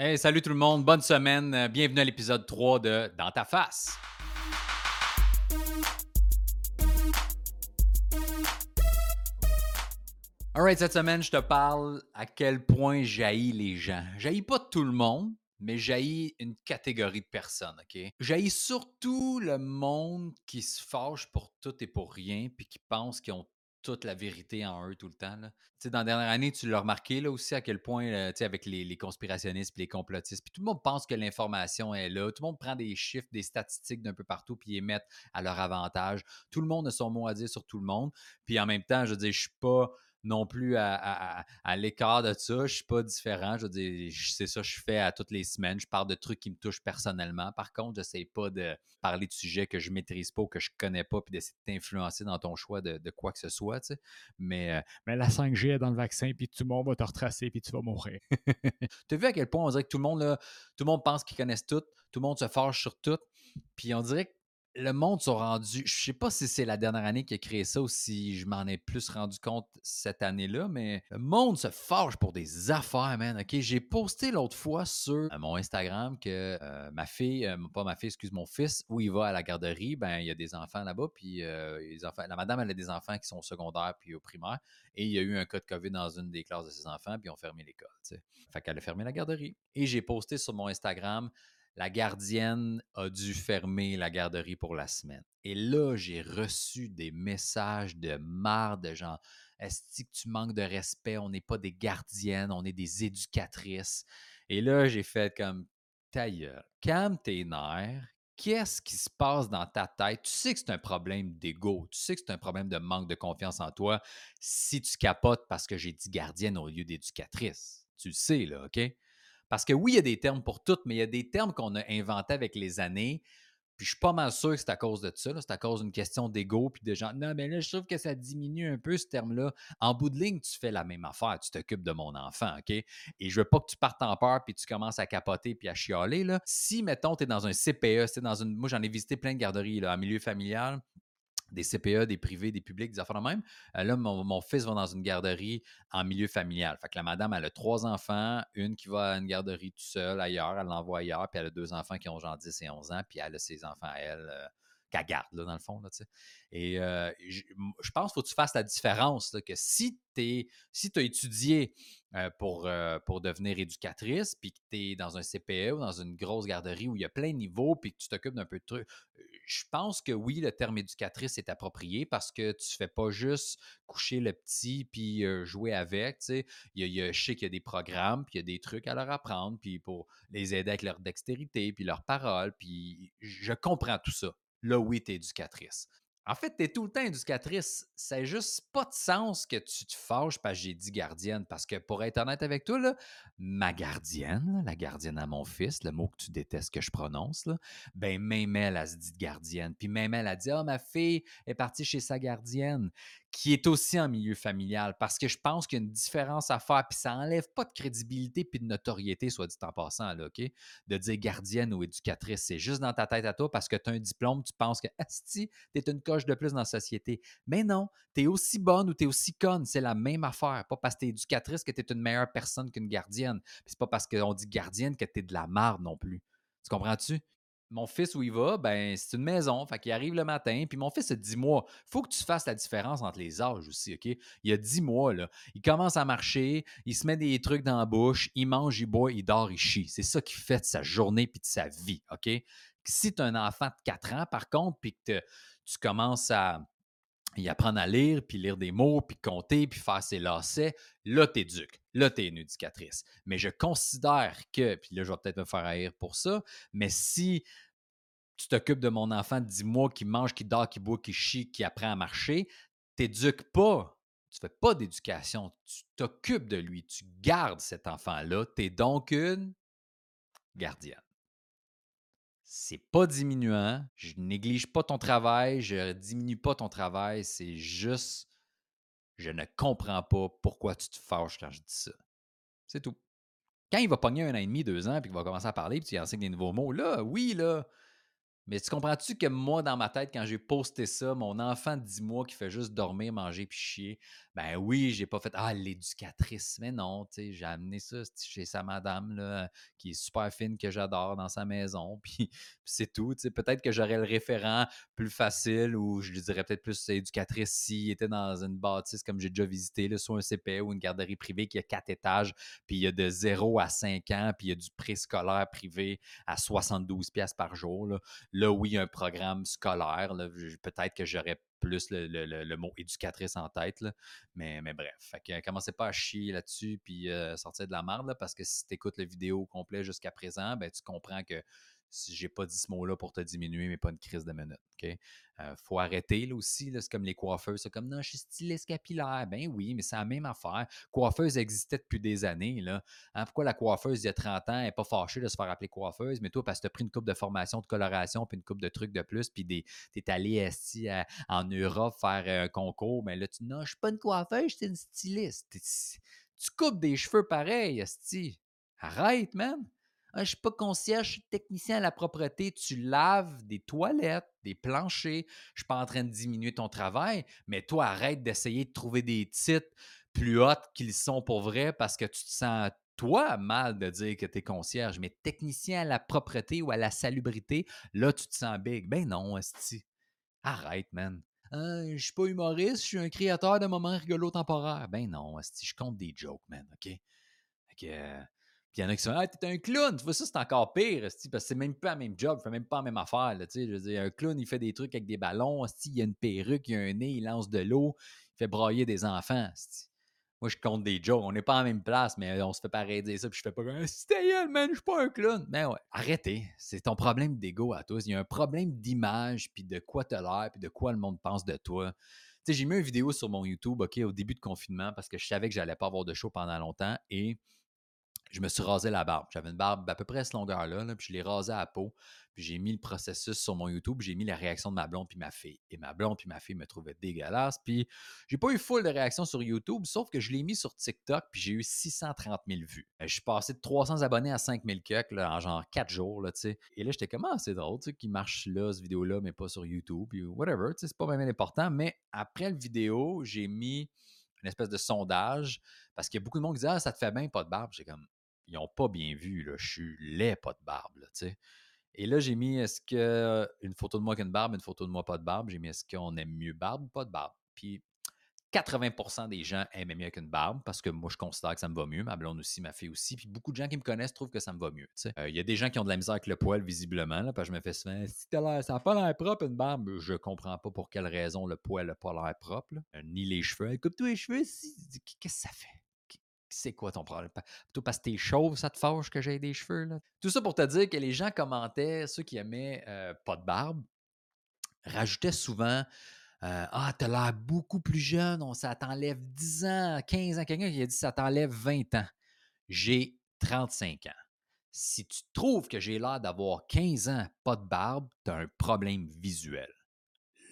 Hey, salut tout le monde, bonne semaine. Euh, bienvenue à l'épisode 3 de Dans ta face. Alright, cette semaine, je te parle à quel point jaillit les gens. Jaillit pas tout le monde, mais jaillit une catégorie de personnes, OK? Jaillit surtout le monde qui se fâche pour tout et pour rien, puis qui pense qu'ils ont toute la vérité en eux tout le temps. Dans la dernière année, tu l'as remarqué là aussi à quel point, sais, avec les, conspirationnistes et les complotistes, puis tout le monde pense que l'information est là. Tout le monde prend des chiffres, des statistiques d'un peu partout, puis les met à leur avantage. Tout le monde a son mot à dire sur tout le monde. Puis en même temps, je veux dire, je suis pas non plus à, l'écart de ça. Je suis pas différent. Je veux dire, c'est ça que je fais à toutes les semaines. Je parle de trucs qui me touchent personnellement. Par contre, je n'essaie pas de parler de sujets que je maîtrise pas ou que je connais pas, puis d'essayer de t'influencer dans ton choix de, quoi que ce soit. Tu sais. mais, euh, mais la 5G est dans le vaccin, puis tout le monde va te retracer, puis tu vas mourir. tu as vu à quel point on dirait que tout le monde, là, tout le monde pense qu'ils connaissent tout, tout le monde se fâche sur tout. Puis on dirait que le monde s'est rendu. Je sais pas si c'est la dernière année qui a créé ça ou si je m'en ai plus rendu compte cette année-là, mais le monde se fâche pour des affaires, man. J'ai posté l'autre fois sur euh, mon Instagram que euh, ma fille, euh, pas ma fille, excuse mon fils, où il va à la garderie, ben il y a des enfants là-bas, puis les la madame, elle a des enfants qui sont au secondaire puis au primaire, et il y a eu un cas de COVID dans une des classes de ses enfants, puis ils ont fermé l'école. Fait qu'elle a fermé la garderie. Et j'ai posté sur mon Instagram la gardienne a dû fermer la garderie pour la semaine. Et là, j'ai reçu des messages de marre de gens. Est-ce que tu manques de respect? On n'est pas des gardiennes, on est des éducatrices. Et là, j'ai fait comme ta gueule, calme tes nerfs. Qu'est-ce qui se passe dans ta tête? Tu sais que c'est un problème d'ego. Tu sais que c'est un problème de manque de confiance en toi si tu capotes parce que j'ai dit gardienne au lieu d'éducatrice. Tu le sais, là, OK? Parce que oui, il y a des termes pour tout, mais il y a des termes qu'on a inventés avec les années. Puis je suis pas mal sûr que c'est à cause de ça. C'est à cause d'une question d'ego. Puis de gens, non, mais là, je trouve que ça diminue un peu ce terme-là. En bout de ligne, tu fais la même affaire. Tu t'occupes de mon enfant, OK? Et je veux pas que tu partes en peur puis tu commences à capoter puis à chialer. Si, mettons, tu es dans un CPE, c'est dans une. Moi, j'en ai visité plein de garderies là, en milieu familial des CPE, des privés, des publics, des affaires de même. Euh, là, mon, fils va dans une garderie en milieu familial. Fait que la madame, elle a trois enfants, une qui va à une garderie tout seul ailleurs, elle l'envoie ailleurs, puis elle a deux enfants qui ont genre 10 et 11 ans, puis elle a ses enfants à elle euh, qu'elle garde, là, dans le fond. Là, et euh, je, pense qu'il faut que tu fasses la différence, que si tu si as étudié pour, pour devenir éducatrice, puis que tu es dans un CPE ou dans une grosse garderie où il y a plein de niveaux, puis que tu t'occupes d'un peu de trucs, je pense que oui, le terme éducatrice est approprié parce que tu fais pas juste coucher le petit puis jouer avec. Il y je sais qu'il y a des programmes, puis il y a des trucs à leur apprendre, puis pour les aider avec leur dextérité, puis leur parole, puis je comprends tout ça. Là, oui, tu es éducatrice. En fait, tu es tout le temps éducatrice. C'est juste pas de sens que tu te fâches parce que j'ai dit gardienne. Parce que pour être honnête avec toi, là, ma gardienne, la gardienne à mon fils, le mot que tu détestes que je prononce, là, ben même elle, a se dit gardienne. Puis même elle a dit Ah, ma fille est partie chez sa gardienne qui est aussi en milieu familial parce que je pense qu'il y a une différence à faire, puis ça n'enlève pas de crédibilité puis de notoriété, soit dit en passant, là, OK? De dire gardienne ou éducatrice. C'est juste dans ta tête à toi parce que tu as un diplôme, tu penses que, Asti, tu es une coche de plus dans la société. Mais non, tu es aussi bonne ou tu es aussi conne, c'est la même affaire. Pas parce que tu éducatrice que tu une meilleure personne qu'une gardienne. Puis c'est pas parce qu'on dit gardienne que tu de la marde non plus. Tu comprends-tu? mon fils où il va, ben c'est une maison. Fait qu'il arrive le matin. Puis mon fils a 10 mois. faut que tu fasses la différence entre les âges aussi, OK? Il a 10 mois, là. Il commence à marcher, il se met des trucs dans la bouche, il mange, il boit, il dort, il chie. C'est ça qui fait de sa journée puis de sa vie, OK? Si tu as un enfant de 4 ans, par contre, puis que tu commences à y apprendre à lire, puis lire des mots, puis compter, puis faire ses lacets, là, t'éduques. Là, t'es une éducatrice. Mais je considère que, puis là, je vais peut-être me faire haïr pour ça, mais si tu t'occupes de mon enfant de 10 mois qui mange, qui dort, qui boit, qui chie, qui apprend à marcher, t'éduques pas. Tu fais pas d'éducation. Tu t'occupes de lui. Tu gardes cet enfant-là. Tu es donc une gardienne c'est pas diminuant. Je néglige pas ton travail, je diminue pas ton travail. C'est juste, je ne comprends pas pourquoi tu te fâches quand je dis ça. C'est tout. Quand il va pogner un an et demi, deux ans, puis qu'il va commencer à parler, puis tu enseignes des nouveaux mots, là, oui, là, Mais tu comprends-tu que moi, dans ma tête, quand j'ai posté ça, mon enfant de 10 mois qui fait juste dormir, manger puis chier, ben oui, j'ai pas fait Ah, l'éducatrice. Mais non, tu sais, j'ai amené ça chez sa madame, là, qui est super fine, que j'adore dans sa maison. Puis, c'est tout. Tu peut-être que j'aurais le référent plus facile ou je lui dirais peut-être plus éducatrice s'il était dans une bâtisse comme j'ai déjà visité, là, soit un CPE ou une garderie privée qui a quatre étages, puis il y a de 0 à 5 ans, puis il y a du préscolaire privé à 72 pièces par jour. Là Là, oui, un programme scolaire, peut-être que j'aurais plus le, mot éducatrice en tête, Mais, bref, commencez pas à chier là-dessus puis euh, sortir de la merde, parce que si tu écoutes la vidéo complet jusqu'à présent, ben, tu comprends que si j'ai pas dit ce mot-là pour te diminuer, mais pas une crise de minute. OK? Euh, faut arrêter là aussi. c'est comme les coiffeurs. C'est comme non, je suis styliste capillaire. Ben oui, mais c'est la même affaire. Coiffeuse existait depuis des années. Là. Hein, pourquoi la coiffeuse il y a 30 ans n'est pas fâchée de se faire appeler coiffeuse, mais toi, parce que tu as pris une coupe de formation de coloration, puis une coupe de trucs de plus, puis tu es allé en Europe faire un concours, mais ben là, tu non, je suis pas une coiffeuse, je suis une styliste. Tu coupes des cheveux pareils, Esti. Arrête, man. Ah, je ne suis pas concierge, je suis technicien à la propreté. Tu laves des toilettes, des planchers. Je ne suis pas en train de diminuer ton travail, mais toi, arrête d'essayer de trouver des titres plus hautes qu'ils sont pour vrai parce que tu te sens, toi, mal de dire que tu es concierge. Mais technicien à la propreté ou à la salubrité, là, tu te sens big. Ben non, Esti. Arrête, man. Ah, je suis pas humoriste, je suis un créateur de moments rigolos temporaires. Ben non, Esti, je compte des jokes, man, OK? OK il y en a qui sont Ah, t'es un clown, tu vois, ça, c'est encore pire, parce que c'est même pas le même job, fait même pas la même affaire. Là, je un clown, il fait des trucs avec des ballons, il y a une perruque, il y a un nez, il lance de l'eau, il fait brailler des enfants. Moi, je compte des jokes. On n'est pas en même place, mais on se fait pas dire ça, puis je fais pas comme C'était man, je suis pas un clown. Mais ouais, arrêtez. C'est ton problème d'ego à tous. Il y a un problème d'image, puis de quoi t'as l'air, puis de quoi le monde pense de toi. Tu sais, j'ai mis une vidéo sur mon YouTube, OK, au début de confinement, parce que je savais que j'allais pas avoir de show pendant longtemps, et je me suis rasé la barbe. J'avais une barbe à peu près à cette longueur-là, puis je l'ai rasé à la peau. Puis j'ai mis le processus sur mon YouTube, j'ai mis la réaction de ma blonde puis ma fille. Et ma blonde puis ma fille me trouvaient dégueulasse. Puis j'ai pas eu full de réactions sur YouTube, sauf que je l'ai mis sur TikTok, puis j'ai eu 630 000 vues. Euh, je suis passé de 300 abonnés à 5 000 là, en genre 4 jours, là, tu sais. Et là, j'étais comme, ah, c'est drôle, tu sais, qu'il marche là, cette vidéo-là, mais pas sur YouTube, puis whatever, tu sais, c'est pas vraiment important. Mais après le vidéo, j'ai mis une espèce de sondage parce qu'il y a beaucoup de monde qui dit Ah, ça te fait bien, pas de barbe. J'ai comme ils n'ont pas bien vu. Là. Je suis laid, pas de barbe. Là, et là, j'ai mis est-ce que une photo de moi qu'une barbe, une photo de moi pas de barbe. J'ai mis est-ce qu'on aime mieux barbe ou pas de barbe? Puis 80% des gens aiment mieux qu'une barbe parce que moi, je considère que ça me va mieux. Ma blonde aussi, ma fille aussi. Puis beaucoup de gens qui me connaissent trouvent que ça me va mieux. Euh, il y a des gens qui ont de la misère avec le poil, visiblement. Là, parce que je me fais souvent si ça n'a pas l'air propre, une barbe, je comprends pas pour quelle raison le poil n'a pas l'air propre. Euh, ni les cheveux. Écoute, tous les cheveux, qu'est-ce que ça fait? C'est quoi ton problème? Plutôt parce que t'es chauve, ça te fâche que j'ai des cheveux. Là? Tout ça pour te dire que les gens commentaient, ceux qui aimaient euh, pas de barbe, rajoutaient souvent euh, Ah, t'as l'air beaucoup plus jeune, on, ça t'enlève 10 ans, 15 ans. Quelqu'un qui a dit ça t'enlève 20 ans. J'ai 35 ans. Si tu trouves que j'ai l'air d'avoir 15 ans, pas de barbe, tu as un problème visuel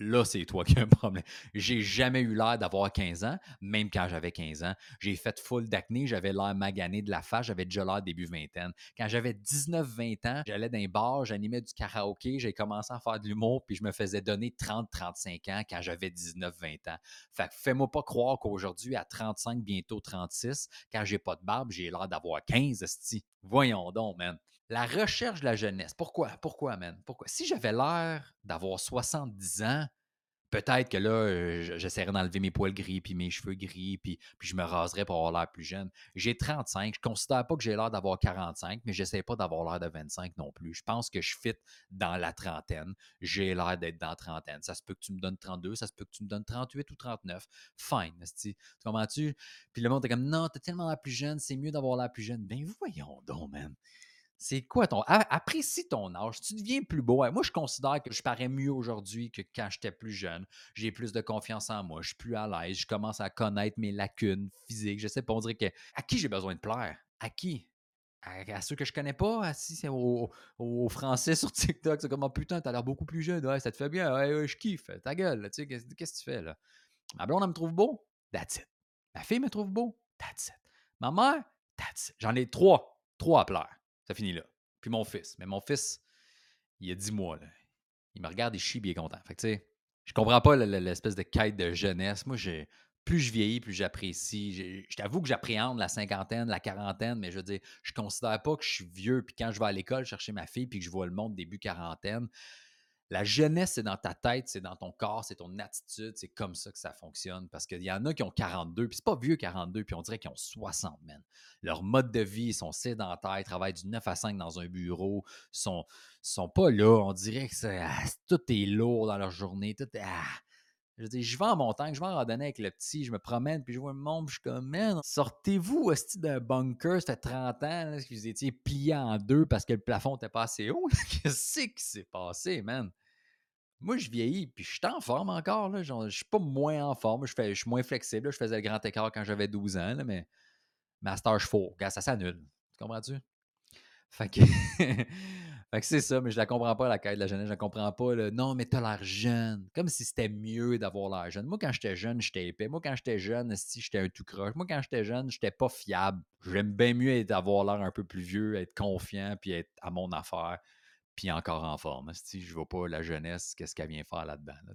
là, c'est toi qui as un problème. J'ai jamais eu l'air d'avoir 15 ans, même quand j'avais 15 ans. J'ai fait full d'acné, j'avais l'air magané de la face, j'avais déjà l'air début vingtaine. Quand j'avais 19-20 ans, j'allais dans un bar, j'animais du karaoké, j'ai commencé à faire de l'humour, puis je me faisais donner 30-35 ans quand j'avais 19-20 ans. Fait que fais-moi pas croire qu'aujourd'hui, à 35, bientôt 36, quand j'ai pas de barbe, j'ai l'air d'avoir 15, sti. Voyons donc, man. La recherche de la jeunesse. Pourquoi? Pourquoi, man? Pourquoi? Si j'avais l'air d'avoir 70 ans, peut-être que là, euh, j'essaierais d'enlever mes poils gris, puis mes cheveux gris, puis, je me raserais pour avoir l'air plus jeune. J'ai 35. Je ne considère pas que j'ai l'air d'avoir 45, mais j'essaie pas d'avoir l'air de 25 non plus. Je pense que je fit dans la trentaine. J'ai l'air d'être dans la trentaine. Ça se peut que tu me donnes 32, ça se peut que tu me donnes 38 ou 39. Fine. Tu comprends-tu? Puis le monde est comme, non, t'es tellement l'air plus jeune, c'est mieux d'avoir l'air plus jeune. Ben voyons donc, man. C'est quoi ton. Apprécie ton âge. Tu deviens plus beau. Moi, je considère que je parais mieux aujourd'hui que quand j'étais plus jeune. J'ai plus de confiance en moi. Je suis plus à l'aise. Je commence à connaître mes lacunes physiques. Je sais pas, on dirait que. À qui j'ai besoin de plaire? À qui? À, ceux que je connais pas, si c'est aux, Français sur TikTok, c'est comme oh, putain, t'as l'air beaucoup plus jeune, ouais, ça te fait bien, ouais, je kiffe, ta gueule, tu sais, qu'est-ce que tu fais là? Ma blonde, me trouve beau, that's it. Ma fille me trouve beau, that's it. Ma mère, that's it. J'en ai trois, trois à plaire. Ça finit là. Puis mon fils. Mais mon fils, il a 10 mois. Il me regarde, il chie, puis il content. Fait que, je comprends pas l'espèce de quête de jeunesse. Moi, plus je vieillis, plus j'apprécie. Je t'avoue que j'appréhende la cinquantaine, la quarantaine, mais je veux dire, je considère pas que je suis vieux. Puis quand je vais à l'école chercher ma fille, puis que je vois le monde début quarantaine, la jeunesse, c'est dans ta tête, c'est dans ton corps, c'est ton attitude, c'est comme ça que ça fonctionne. Parce qu'il y en a qui ont 42, puis c'est pas vieux 42, puis on dirait qu'ils ont 60, man. Leur mode de vie, ils sont sédentaires, ils travaillent du 9 à 5 dans un bureau, ils sont, sont pas là. On dirait que ah, tout est lourd dans leur journée, tout est. Ah, je dis, je vais en montagne, je vais en randonnée avec le petit, je me promène, puis je vois le monde, je suis comme, man, sortez-vous aussi d'un bunker, ça fait 30 ans que vous étiez plié en deux parce que le plafond n'était pas assez haut. Qu'est-ce qui s'est passé, man? Moi, je vieillis, puis je suis en forme encore. Là. Genre, je suis pas moins en forme, je, fais, je suis moins flexible. Je faisais le grand écart quand j'avais 12 ans, mais Master je faux. ça s'annule. Tu comprends-tu? Fait que. C'est ça, mais je la comprends pas, la quête de la jeunesse. Je la comprends pas. Le, non, mais t'as l'air jeune. Comme si c'était mieux d'avoir l'air jeune. Moi, quand j'étais jeune, j'étais épais. Moi, quand j'étais jeune, si j'étais un tout croche. Moi, quand j'étais jeune, j'étais pas fiable. J'aime bien mieux avoir l'air un peu plus vieux, être confiant, puis être à mon affaire, puis encore en forme. Si je vois pas la jeunesse, qu'est-ce qu'elle vient faire là-dedans, là,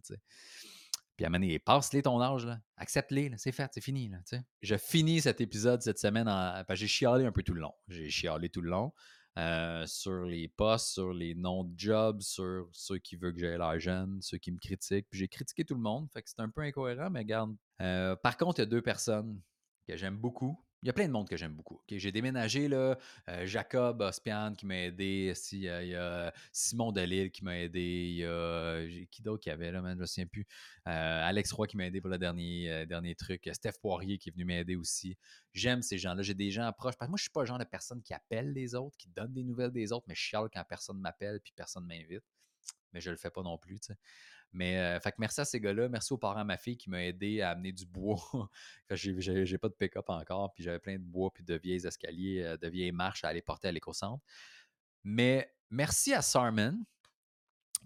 Puis à moment passe-les ton âge, là. Accepte-les, c'est fait, c'est fini, là, Je finis cet épisode cette semaine en... j'ai chialé un peu tout le long. J'ai chialé tout le long. Euh, sur les postes, sur les noms de jobs, sur ceux qui veulent que j'aille l'air jeune, ceux qui me critiquent. Puis j'ai critiqué tout le monde, fait que c'est un peu incohérent, mais regarde. Euh, par contre, il y a deux personnes que j'aime beaucoup, il y a plein de monde que j'aime beaucoup. J'ai déménagé, là, euh, Jacob Ospian qui m'a aidé. il, y a, Simon Delille qui m'a aidé. Il y a qui d'autre qui avait là, je ne me souviens plus. Euh, Alex Roy qui m'a aidé pour le dernier, euh, dernier truc. Steph Poirier qui est venu m'aider aussi. J'aime ces gens-là. J'ai des gens proches. Parce que moi, je suis pas le genre de personne qui appelle les autres, qui donne des nouvelles des autres, mais je chiale quand personne m'appelle puis personne m'invite. Mais je le fais pas non plus. Mais euh, fait que merci à ces gars-là. Merci aux parents de ma fille qui m'a aidé à amener du bois. j'ai, pas de pick-up encore, puis j'avais plein de bois puis de vieilles escaliers, euh, de vieilles marches à aller porter à l'éco-centre. Mais merci à Sarman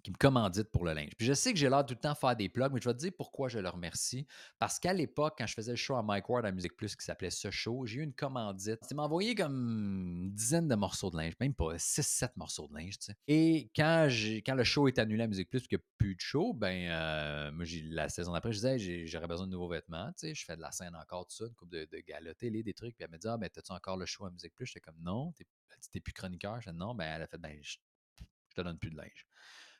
qui me commandite pour le linge. Puis je sais que j'ai l'air tout le temps de faire des plugs, mais je vais te dire pourquoi je le remercie. Parce qu'à l'époque, quand je faisais le show à Mike Ward à Musique Plus qui s'appelait Ce Show, j'ai eu une commandite. Il m'a envoyé comme une dizaine de morceaux de linge, même pas 6-7 morceaux de linge. Et quand, quand le show est annulé à Musique Plus, qu'il n'y a plus de show, ben, euh, moi, la saison d'après, je disais, j'aurais besoin de nouveaux vêtements. Tu sais, je fais de la scène encore, tout ça, une coupe de, de des trucs. Puis elle me dit, ah, ben, t'as-tu encore le show à Musique Plus? J'étais comme, non, t'es plus chroniqueur. Je dis, non, ben, elle a fait, ben, je, je te donne plus de linge.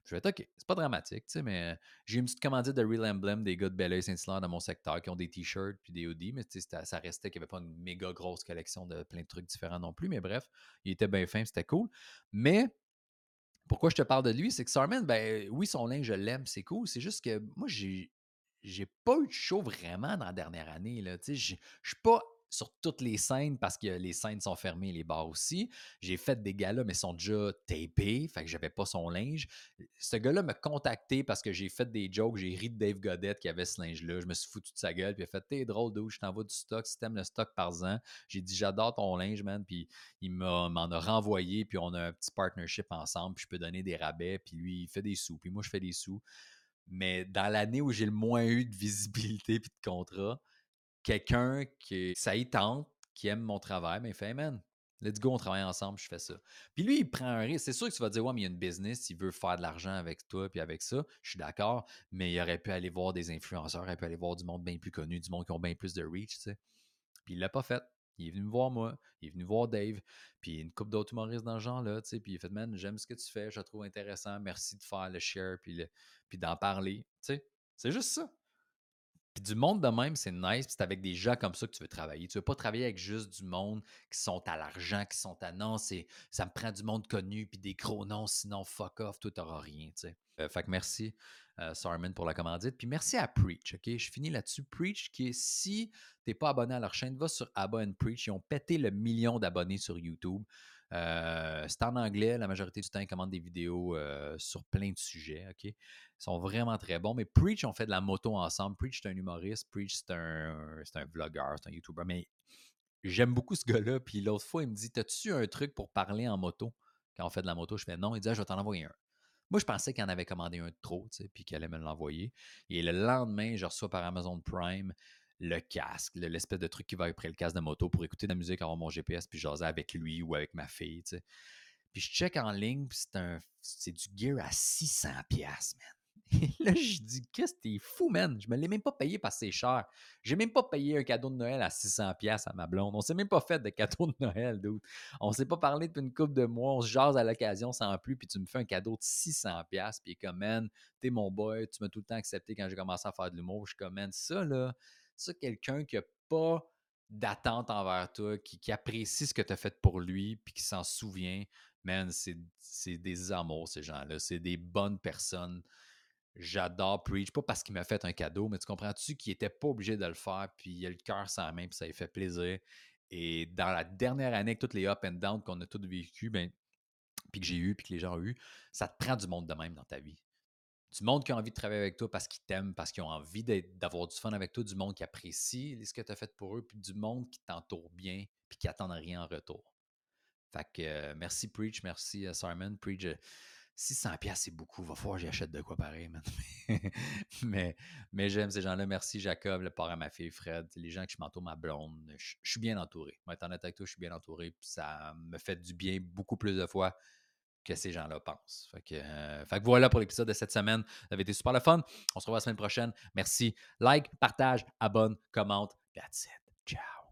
Je vais être OK, c'est pas dramatique, tu sais, mais j'ai une petite commandite de Real Emblem des gars de Belleuil Saint-Hilaire dans mon secteur qui ont des t-shirts puis des hoodies, mais ça restait qu'il n'y avait pas une méga grosse collection de plein de trucs différents non plus. Mais bref, il était bien fin, c'était cool. Mais pourquoi je te parle de lui, c'est que Sarman, ben oui, son linge, je l'aime, c'est cool. C'est juste que moi, j'ai j'ai pas eu de show vraiment dans la dernière année. Là. Je suis pas sur toutes les scènes parce que les scènes sont fermées, les bars aussi. J'ai fait des galas, mais ils sont déjà tapés, fait que j'avais pas son linge. Ce gars-là m'a contacté parce que j'ai fait des jokes, j'ai ri de Dave Godette qui avait ce linge-là. Je me suis foutu de sa gueule, puis il a fait T'es drôle d'où je t'envoie du stock, si t'aimes le stock par an. J'ai dit J'adore ton linge, man, puis il m'en a renvoyé, puis on a un petit partnership ensemble, puis je peux donner des rabais, puis lui, il fait des sous, puis moi, je fais des sous. Mais dans l'année où j'ai le moins eu de visibilité puis de contrat, quelqu'un qui, ça y tente, qui aime mon travail, mais il fait, man, let's go, on travaille ensemble, je fais ça. Puis lui, il prend un risque. C'est sûr que tu vas dire, ouais, mais il y a une business, il veut faire de l'argent avec toi, puis avec ça. Je suis d'accord, mais il aurait pu aller voir des influenceurs, il aurait pu aller voir du monde bien plus connu, du monde qui ont bien plus de reach, tu sais. Puis il l'a pas fait. Il est venu me voir moi, il est venu voir Dave, puis une couple d'autres humoristes dans ce genre-là, tu sais, puis il fait, man, j'aime ce que tu fais, je le trouve intéressant, merci de faire le share, puis, puis d'en parler, tu sais. C'est juste ça. Puis du monde de même, c'est nice. Puis c'est avec des gens comme ça que tu veux travailler. Tu veux pas travailler avec juste du monde qui sont à l'argent, qui sont à non, c'est ça me prend du monde connu, puis des gros noms, sinon fuck off, toi t'auras rien. Tu sais. Euh, fait que merci, euh, Sarman, pour la commandite. Puis merci à Preach, OK? Je finis là-dessus. Preach, qui est si t'es pas abonné à leur chaîne, va sur Abba Preach. Ils ont pété le million d'abonnés sur YouTube. Euh, c'est en anglais, la majorité du temps, ils commandent des vidéos euh, sur plein de sujets. OK? Ils sont vraiment très bons. Mais Preach, on fait de la moto ensemble. Preach, c'est un humoriste. Preach, c'est un, c'est un vlogueur, c'est un YouTuber. Mais j'aime beaucoup ce gars-là. Puis l'autre fois, il me dit T'as-tu un truc pour parler en moto? Quand on fait de la moto, je fais non. Il dit ah, Je vais t'en envoyer un. Moi, je pensais qu'il en avait commandé un de trop, puis qu'il allait me l'envoyer. Et le lendemain, je reçois par Amazon Prime le casque, l'espèce de truc qui va après le casque de moto pour écouter de la musique, avoir mon GPS, puis jaser avec lui ou avec ma fille. Puis je check en ligne, puis c'est, un, c'est du gear à 600$, man. Et là, je dis, qu'est-ce que t'es fou, man? Je me l'ai même pas payé parce que c'est cher. J'ai même pas payé un cadeau de Noël à 600$ à ma blonde. On s'est même pas fait de cadeau de Noël, dude. On s'est pas parlé depuis une couple de mois. On se jase à l'occasion sans plus, puis tu me fais un cadeau de 600$. Puis comme, man, t'es mon boy, tu m'as tout le temps accepté quand j'ai commencé à faire de l'humour. Je suis comme, man, ça, là, quelqu'un qui a pas d'attente envers toi, qui, qui apprécie ce que tu as fait pour lui, puis qui s'en souvient, man, c'est des amours, ces gens-là. C'est des bonnes personnes. J'adore Preach, pas parce qu'il m'a fait un cadeau, mais tu comprends-tu qu'il n'était pas obligé de le faire, puis il a le cœur sans la main, puis ça lui fait plaisir. Et dans la dernière année, avec toutes les up and down qu'on a tous vécu, ben, puis que j'ai eu, puis que les gens ont eu, ça te prend du monde de même dans ta vie. Du monde qui a envie de travailler avec toi parce qu'ils t'aiment, parce qu'ils ont envie d'avoir du fun avec toi, du monde qui apprécie ce que tu as fait pour eux, puis du monde qui t'entoure bien, puis qui n'attend rien en retour. Fait que euh, merci Preach, merci euh, Simon. Preach, 600 pièces c'est beaucoup. Va falloir que j'achète de quoi pareil, man. mais mais j'aime ces gens-là. Merci Jacob, le père à ma fille Fred, les gens qui m'entourent, ma blonde. Je, suis bien entouré. Moi, étant honnête avec toi, je suis bien entouré. Puis ça me fait du bien beaucoup plus de fois que ces gens-là pensent. Euh, fait que voilà pour l'épisode de cette semaine. Ça avait été super le fun. On se revoit la semaine prochaine. Merci. Like, partage, abonne, commente. That's it. Ciao.